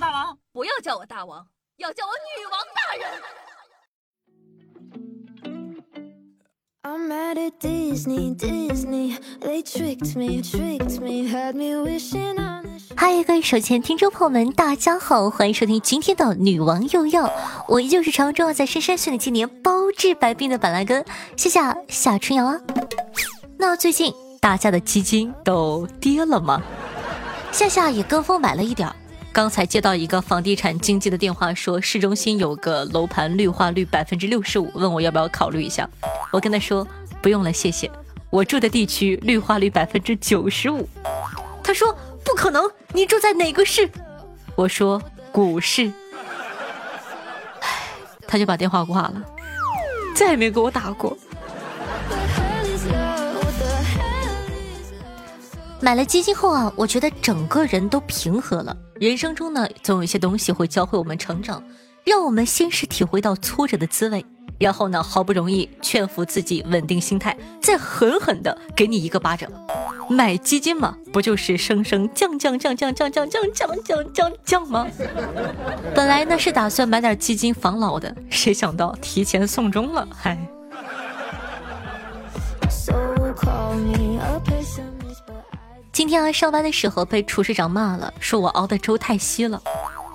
我大王，不要叫我大王，要叫我女王大人。I'm at Disney, Disney, they tricked me, tricked me, had me wishing on. 嗨，各位手前听众朋友们，大家好，欢迎收听今天的女王又要，我依旧是常驻在深山训练七年，包治百病的板蓝根，谢谢夏春瑶啊。那最近大家的基金都跌了吗？夏夏也跟风买了一点儿。刚才接到一个房地产经纪的电话，说市中心有个楼盘绿化率百分之六十五，问我要不要考虑一下。我跟他说不用了，谢谢。我住的地区绿化率百分之九十五。他说不可能，你住在哪个市？我说股市。唉，他就把电话挂了，再也没给我打过。买了基金后啊，我觉得整个人都平和了。人生中呢，总有一些东西会教会我们成长，让我们先是体会到挫折的滋味，然后呢，好不容易劝服自己稳定心态，再狠狠的给你一个巴掌。买基金嘛，不就是生生降降降降降降降降降降降吗？本来呢是打算买点基金防老的，谁想到提前送终了，嗨。今天啊，上班的时候被厨师长骂了，说我熬的粥太稀了。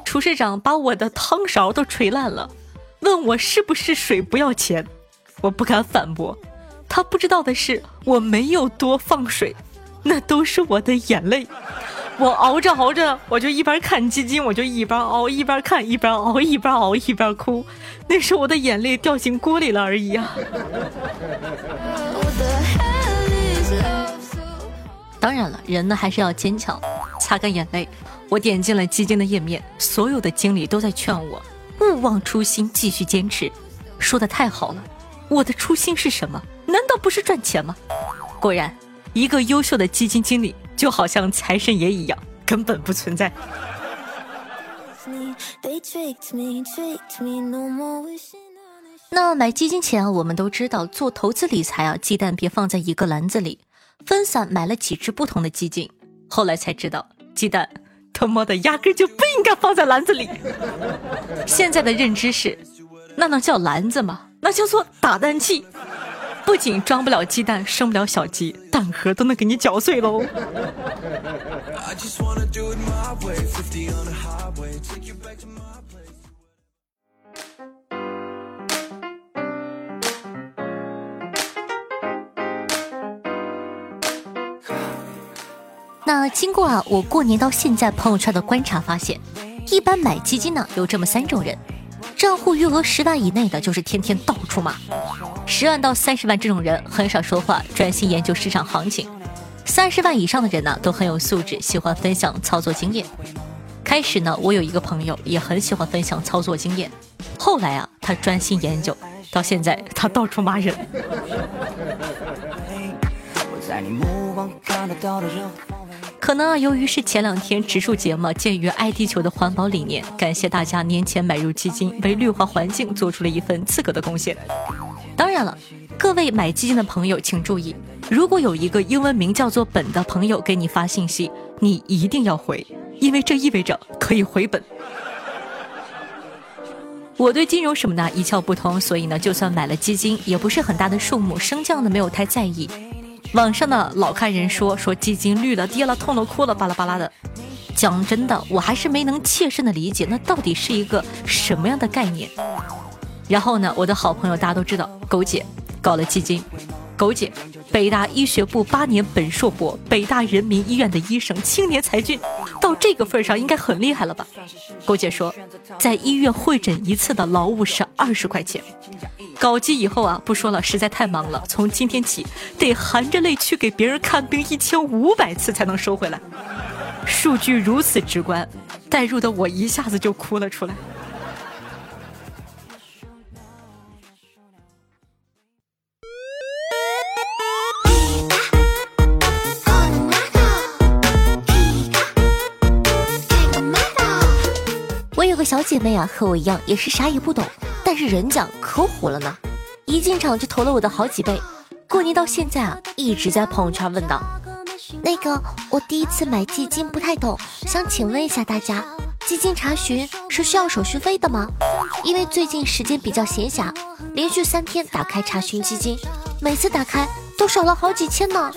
厨师长把我的汤勺都锤烂了，问我是不是水不要钱。我不敢反驳，他不知道的是我没有多放水，那都是我的眼泪。我熬着熬着，我就一边看基金，我就一边熬，一边看，一边熬，一边熬，一边哭。那是我的眼泪掉进锅里了而已啊。当然了，人呢还是要坚强。擦干眼泪，我点进了基金的页面，所有的经理都在劝我勿忘初心，继续坚持。说的太好了，我的初心是什么？难道不是赚钱吗？果然，一个优秀的基金经理就好像财神爷一样，根本不存在。那买基金前啊，我们都知道做投资理财啊，鸡蛋别放在一个篮子里。分散买了几只不同的基金，后来才知道鸡蛋他妈的压根就不应该放在篮子里。现在的认知是，那能叫篮子吗？那叫做打蛋器，不仅装不了鸡蛋，生不了小鸡，蛋壳都能给你搅碎喽。那经过啊，我过年到现在朋友圈的观察发现，一般买基金呢有这么三种人：账户余额十万以内的，就是天天到处骂；十万到三十万这种人很少说话，专心研究市场行情；三十万以上的人呢都很有素质，喜欢分享操作经验。开始呢，我有一个朋友也很喜欢分享操作经验，后来啊，他专心研究，到现在他到处骂人。可能啊，由于是前两天植树节嘛，鉴于爱地球的环保理念，感谢大家年前买入基金，为绿化环境做出了一份自个的贡献。当然了，各位买基金的朋友请注意，如果有一个英文名叫做“本”的朋友给你发信息，你一定要回，因为这意味着可以回本。我对金融什么的一窍不通，所以呢，就算买了基金，也不是很大的数目，升降的没有太在意。网上的老看人说说基金绿了跌了痛了哭了巴拉巴拉的，讲真的，我还是没能切身的理解那到底是一个什么样的概念。然后呢，我的好朋友大家都知道，狗姐搞了基金，狗姐北大医学部八年本硕博，北大人民医院的医生，青年才俊，到这个份上应该很厉害了吧？狗姐说，在医院会诊一次的劳务是二十块钱。搞基以后啊，不说了，实在太忙了。从今天起，得含着泪去给别人看病一千五百次才能收回来。数据如此直观，代入的我一下子就哭了出来。我有个小姐妹啊，和我一样，也是啥也不懂。但是人讲可火了呢，一进场就投了我的好几倍。过年到现在啊，一直在朋友圈问道：“那个，我第一次买基金不太懂，想请问一下大家，基金查询是需要手续费的吗？因为最近时间比较闲暇，连续三天打开查询基金，每次打开都少了好几千呢。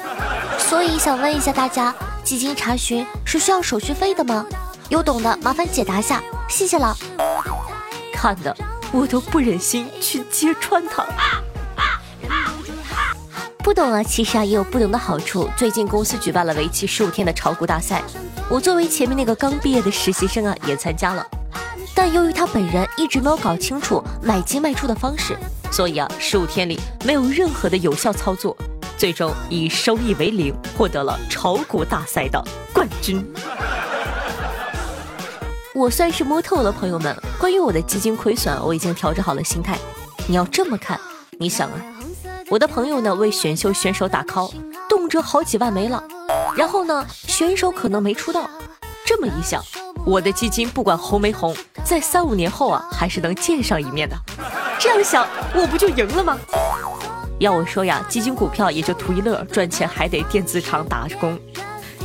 所以想问一下大家，基金查询是需要手续费的吗？有懂的麻烦解答下，谢谢了。看的我都不忍心去揭穿他。不懂啊，其实啊也有不懂的好处。最近公司举办了为期十五天的炒股大赛。我作为前面那个刚毕业的实习生啊，也参加了，但由于他本人一直没有搞清楚买进卖出的方式，所以啊，十五天里没有任何的有效操作，最终以收益为零获得了炒股大赛的冠军。我算是摸透了，朋友们，关于我的基金亏损，我已经调整好了心态。你要这么看，你想啊，我的朋友呢为选秀选手打 call，动辄好几万没了。然后呢，选手可能没出道，这么一想，我的基金不管红没红，在三五年后啊，还是能见上一面的。这样想，我不就赢了吗？要我说呀，基金股票也就图一乐，赚钱还得电子厂打工。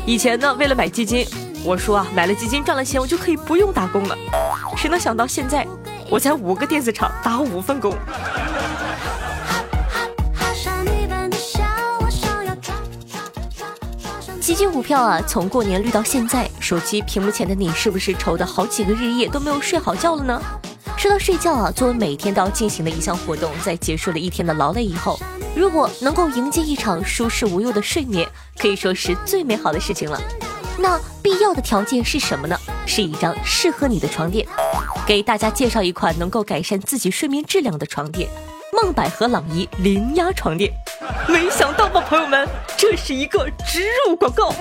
以前呢，为了买基金，我说啊，买了基金赚了钱，我就可以不用打工了。谁能想到现在，我在五个电子厂打五份工。基金股票啊，从过年绿到现在，手机屏幕前的你是不是愁的好几个日夜都没有睡好觉了呢？说到睡觉啊，作为每天都要进行的一项活动，在结束了一天的劳累以后，如果能够迎接一场舒适无忧的睡眠，可以说是最美好的事情了。那必要的条件是什么呢？是一张适合你的床垫。给大家介绍一款能够改善自己睡眠质量的床垫——梦百合朗逸零压床垫。没想到吧，朋友们，这是一个植入广告。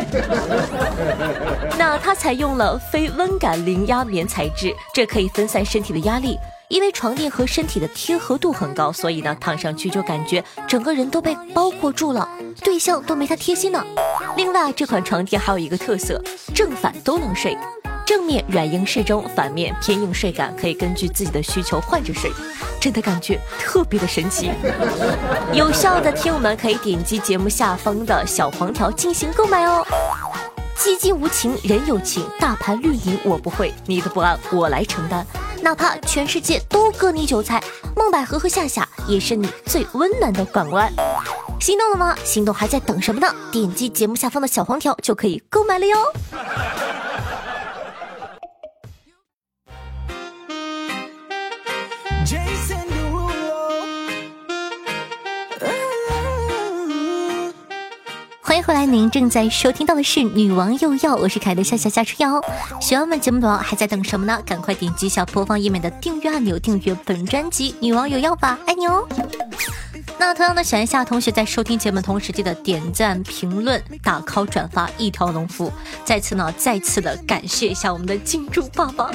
那它采用了非温感零压棉材质，这可以分散身体的压力。因为床垫和身体的贴合度很高，所以呢，躺上去就感觉整个人都被包裹住了，对象都没他贴心呢。另外，这款床垫还有一个特色，正反都能睡。正面软硬适中，反面偏硬睡感，可以根据自己的需求换着睡，真的感觉特别的神奇。有效的听友们可以点击节目下方的小黄条进行购买哦。基金无情，人有情，大盘绿营我不会，你的不安我来承担。哪怕全世界都割你韭菜，孟百合和夏夏也是你最温暖的港湾。心动了吗？心动还在等什么呢？点击节目下方的小黄条就可以购买了哟。迎回来，您正在收听到的是《女王又要》，我是凯的夏夏夏春瑶。喜欢我们节目的宝宝还在等什么呢？赶快点击一下播放页面的订阅按钮，订阅本专辑《女王有要》吧，爱你哦。那同样的，喜欢夏同学在收听节目同时记得点赞、评论、打 call、转发一条龙服务。再次呢，再次的感谢一下我们的金主爸爸，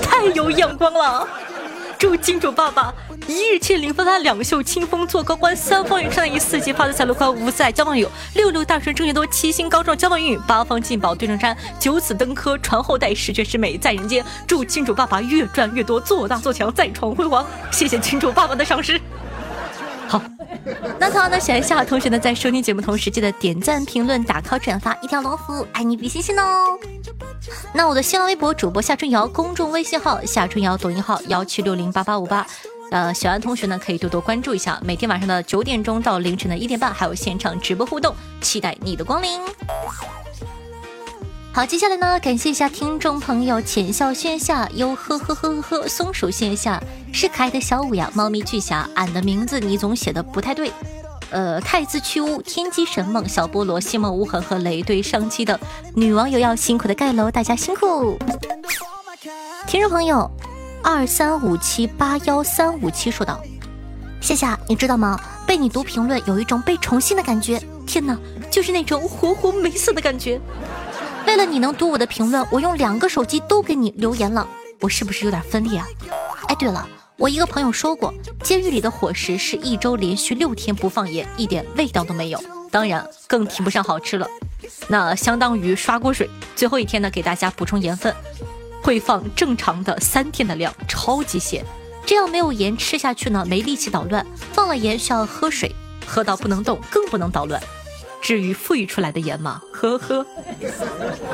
太有眼光了。祝金主爸爸一日千里分发两袖清风做高官，三方云上一四季发财财路宽，五载交朋友，六六大顺正月多，七星高照交好运，八方进宝对成山，九子登科传后代，十全十美在人间。祝金主爸爸越赚越多，做大做强，再创辉煌。谢谢金主爸爸的赏识。好，那同样的喜欢夏同学呢，在收听节目同时，记得点赞、评论、打 call、转发一条龙服务，爱你比心心哦。那我的新浪微博主播夏春瑶，公众微信号夏春瑶，抖音号幺七六零八八五八。呃，喜欢同学呢可以多多关注一下，每天晚上的九点钟到凌晨的一点半还有现场直播互动，期待你的光临。好，接下来呢，感谢一下听众朋友浅笑线下哟呵呵呵呵呵，松鼠线下是可爱的小五呀，猫咪巨侠，俺的名字你总写的不太对。呃，太子去污，天机神梦，小菠萝，西梦无痕和雷队上期的女网友要辛苦的盖楼，大家辛苦。听众朋友，二三五七八幺三五七说道：夏夏，你知道吗？被你读评论有一种被宠幸的感觉，天哪，就是那种活活没死的感觉。为了你能读我的评论，我用两个手机都给你留言了，我是不是有点分裂啊？哎，对了。我一个朋友说过，监狱里的伙食是一周连续六天不放盐，一点味道都没有，当然更提不上好吃了。那相当于刷锅水，最后一天呢，给大家补充盐分，会放正常的三天的量，超级咸。这样没有盐吃下去呢，没力气捣乱；放了盐需要喝水，喝到不能动，更不能捣乱。至于富裕出来的盐吗，呵呵。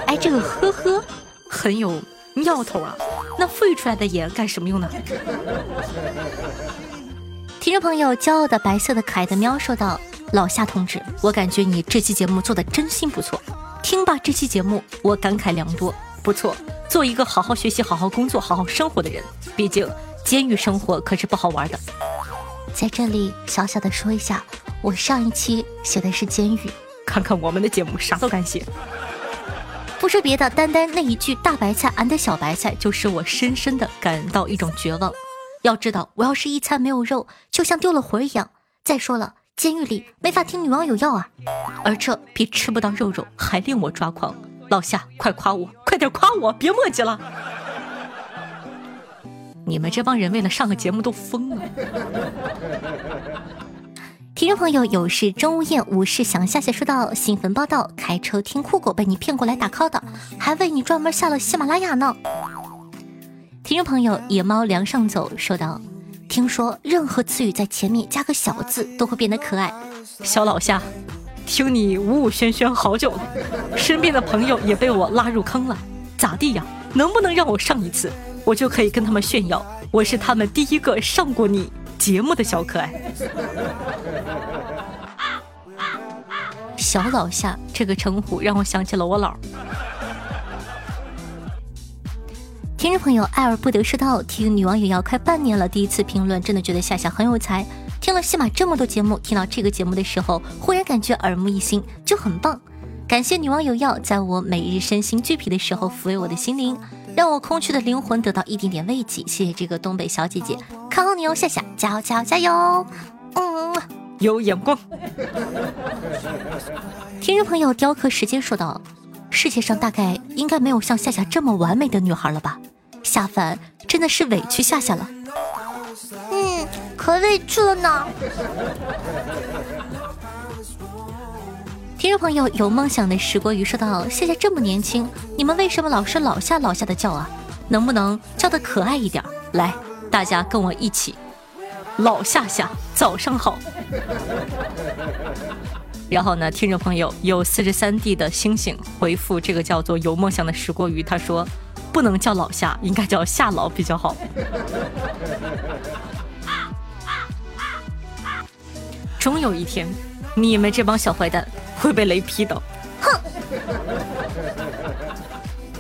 哎，这个呵呵很有尿头啊！那富裕出来的盐干什么用呢？听众朋友，骄傲的白色的可爱的喵说道：“老夏同志，我感觉你这期节目做的真心不错。听吧，这期节目我感慨良多。不错，做一个好好学习、好好工作、好好生活的人。毕竟监狱生活可是不好玩的。在这里小小的说一下，我上一期写的是监狱。”看看我们的节目，啥都敢写。不说别的，单单那一句“大白菜，俺的小白菜”，就使我深深的感到一种绝望。要知道，我要是一餐没有肉，就像丢了魂一样。再说了，监狱里没法听女网友要啊，而这比吃不到肉肉还令我抓狂。老夏，快夸我，快点夸我，别墨迹了。你们这帮人为了上个节目都疯了。听众朋友，有事钟无艳，无事想下下说到新闻报道，开车听酷狗被你骗过来打 call 的，还为你专门下了喜马拉雅呢。听众朋友，野猫梁上走说道，听说任何词语在前面加个小字都会变得可爱。小老夏，听你呜呜喧喧好久了，身边的朋友也被我拉入坑了，咋地呀？能不能让我上一次，我就可以跟他们炫耀，我是他们第一个上过你。节目的小可爱，小老夏这个称呼让我想起了我姥。听众朋友，爱而不得说道，听女网友要快半年了，第一次评论，真的觉得夏夏很有才。听了戏马这么多节目，听到这个节目的时候，忽然感觉耳目一新，就很棒。感谢女网友要在我每日身心俱疲的时候抚慰我的心灵。让我空虚的灵魂得到一点点慰藉，谢谢这个东北小姐姐，看好你哦，夏夏，加油加油加油！嗯，有眼光。听众朋友，雕刻时间说道：世界上大概应该没有像夏夏这么完美的女孩了吧？下凡真的是委屈夏夏了。嗯，可委屈了呢。听众朋友，有梦想的石锅鱼说道：“谢谢这么年轻，你们为什么老是老夏老夏的叫啊？能不能叫的可爱一点？来，大家跟我一起，老夏夏，早上好。然后呢，听众朋友有四十三 D 的星星回复这个叫做有梦想的石锅鱼，他说不能叫老夏，应该叫夏老比较好。终有一天，你们这帮小坏蛋。”会被雷劈的，哼！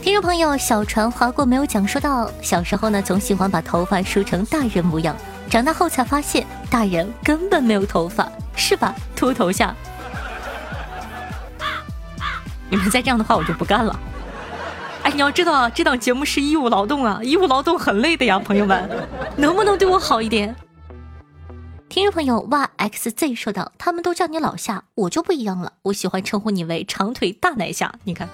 听众朋友，小船划过没有讲说到，小时候呢总喜欢把头发梳成大人模样，长大后才发现大人根本没有头发，是吧？秃头下，你们再这样的话我就不干了。哎，你要知道啊这档节目是义务劳动啊，义务劳动很累的呀，朋友们，能不能对我好一点？听众朋友 yxz 说道：“他们都叫你老夏，我就不一样了，我喜欢称呼你为长腿大奶夏。”你看，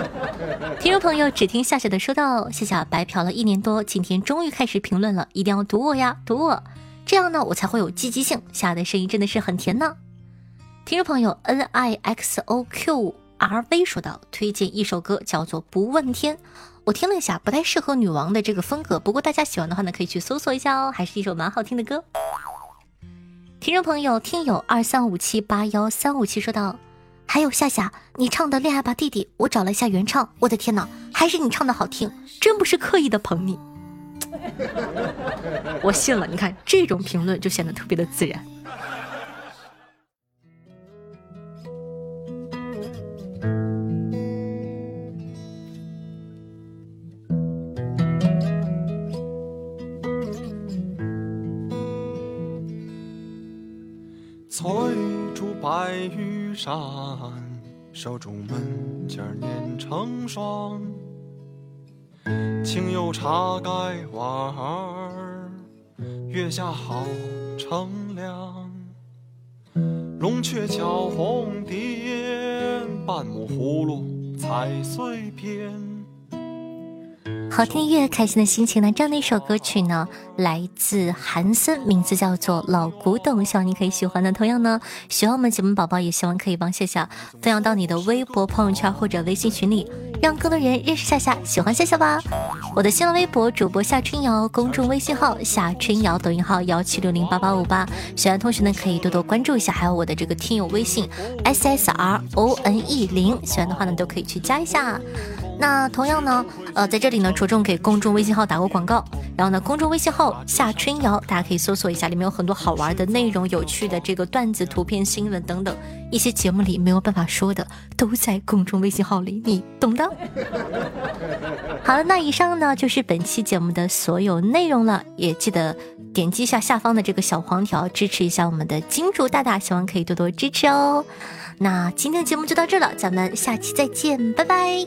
听众朋友只听夏夏的说道：“夏夏白嫖了一年多，今天终于开始评论了，一定要读我呀，读我，这样呢我才会有积极性。夏的声音真的是很甜呢。”听众朋友 nixoqrv 说道：“推荐一首歌，叫做《不问天》，我听了一下，不太适合女王的这个风格，不过大家喜欢的话呢，可以去搜索一下哦，还是一首蛮好听的歌。”听众朋友，听友二三五七八幺三五七说道：“还有夏夏，你唱的《恋爱吧弟弟》，我找了一下原唱，我的天哪，还是你唱的好听，真不是刻意的捧你，我信了。你看这种评论就显得特别的自然。”山，手中门前念成双。清幽茶盖碗儿，月下好乘凉。龙雀敲红蝶，半亩葫芦彩碎片。好听音乐，开心的心情呢？这样的一首歌曲呢，来自韩森，名字叫做《老古董》，希望你可以喜欢的。同样呢，喜欢我们节目宝宝也希望可以帮夏夏分享到你的微博、朋友圈或者微信群里，让更多人认识夏夏，喜欢夏夏吧。我的新浪微博主播夏春瑶，公众微信号夏春瑶，抖音号幺七六零八八五八，喜欢同学呢可以多多关注一下，还有我的这个听友微信 s s r o n e 零，喜欢的话呢都可以去加一下。那同样呢，呃，在这里呢，着重给公众微信号打过广告。然后呢，公众微信号夏春瑶，大家可以搜索一下，里面有很多好玩的内容、有趣的这个段子、图片、新闻等等，一些节目里没有办法说的，都在公众微信号里，你懂的。好了，那以上呢就是本期节目的所有内容了，也记得点击一下下方的这个小黄条，支持一下我们的金主大大，希望可以多多支持哦。那今天的节目就到这了，咱们下期再见，拜拜，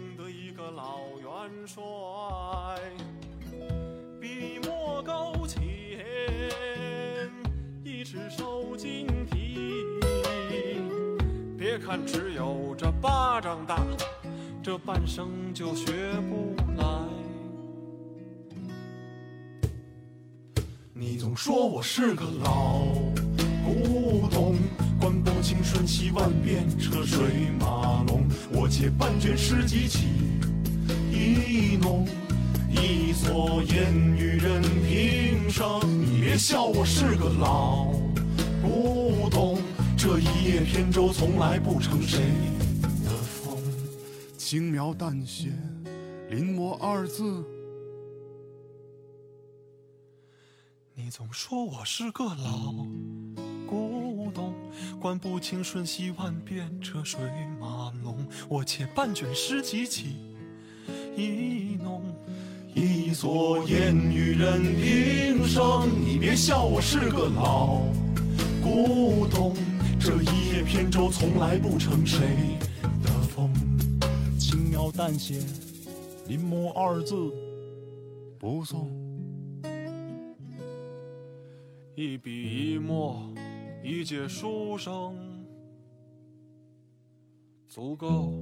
赢得一个老元帅。笔墨勾浅，一纸手巾提。别看只有这巴掌大，这半生就学不来。你总说我是个老古董，管不清瞬息万变，车水马龙。我借半卷诗集起一弄，一蓑烟雨任平生。你别笑我是个老古董。这一叶扁舟从来不成谁的风，轻描淡写，临摹二字。你总说我是个老，管不清瞬息万变，车水马龙。我且半卷诗集起一弄，一蓑烟雨任平生。你别笑我是个老古董。这一叶扁舟从来不成谁的风，轻描淡写，临摹二字不送，一笔一墨，一介书生，足够。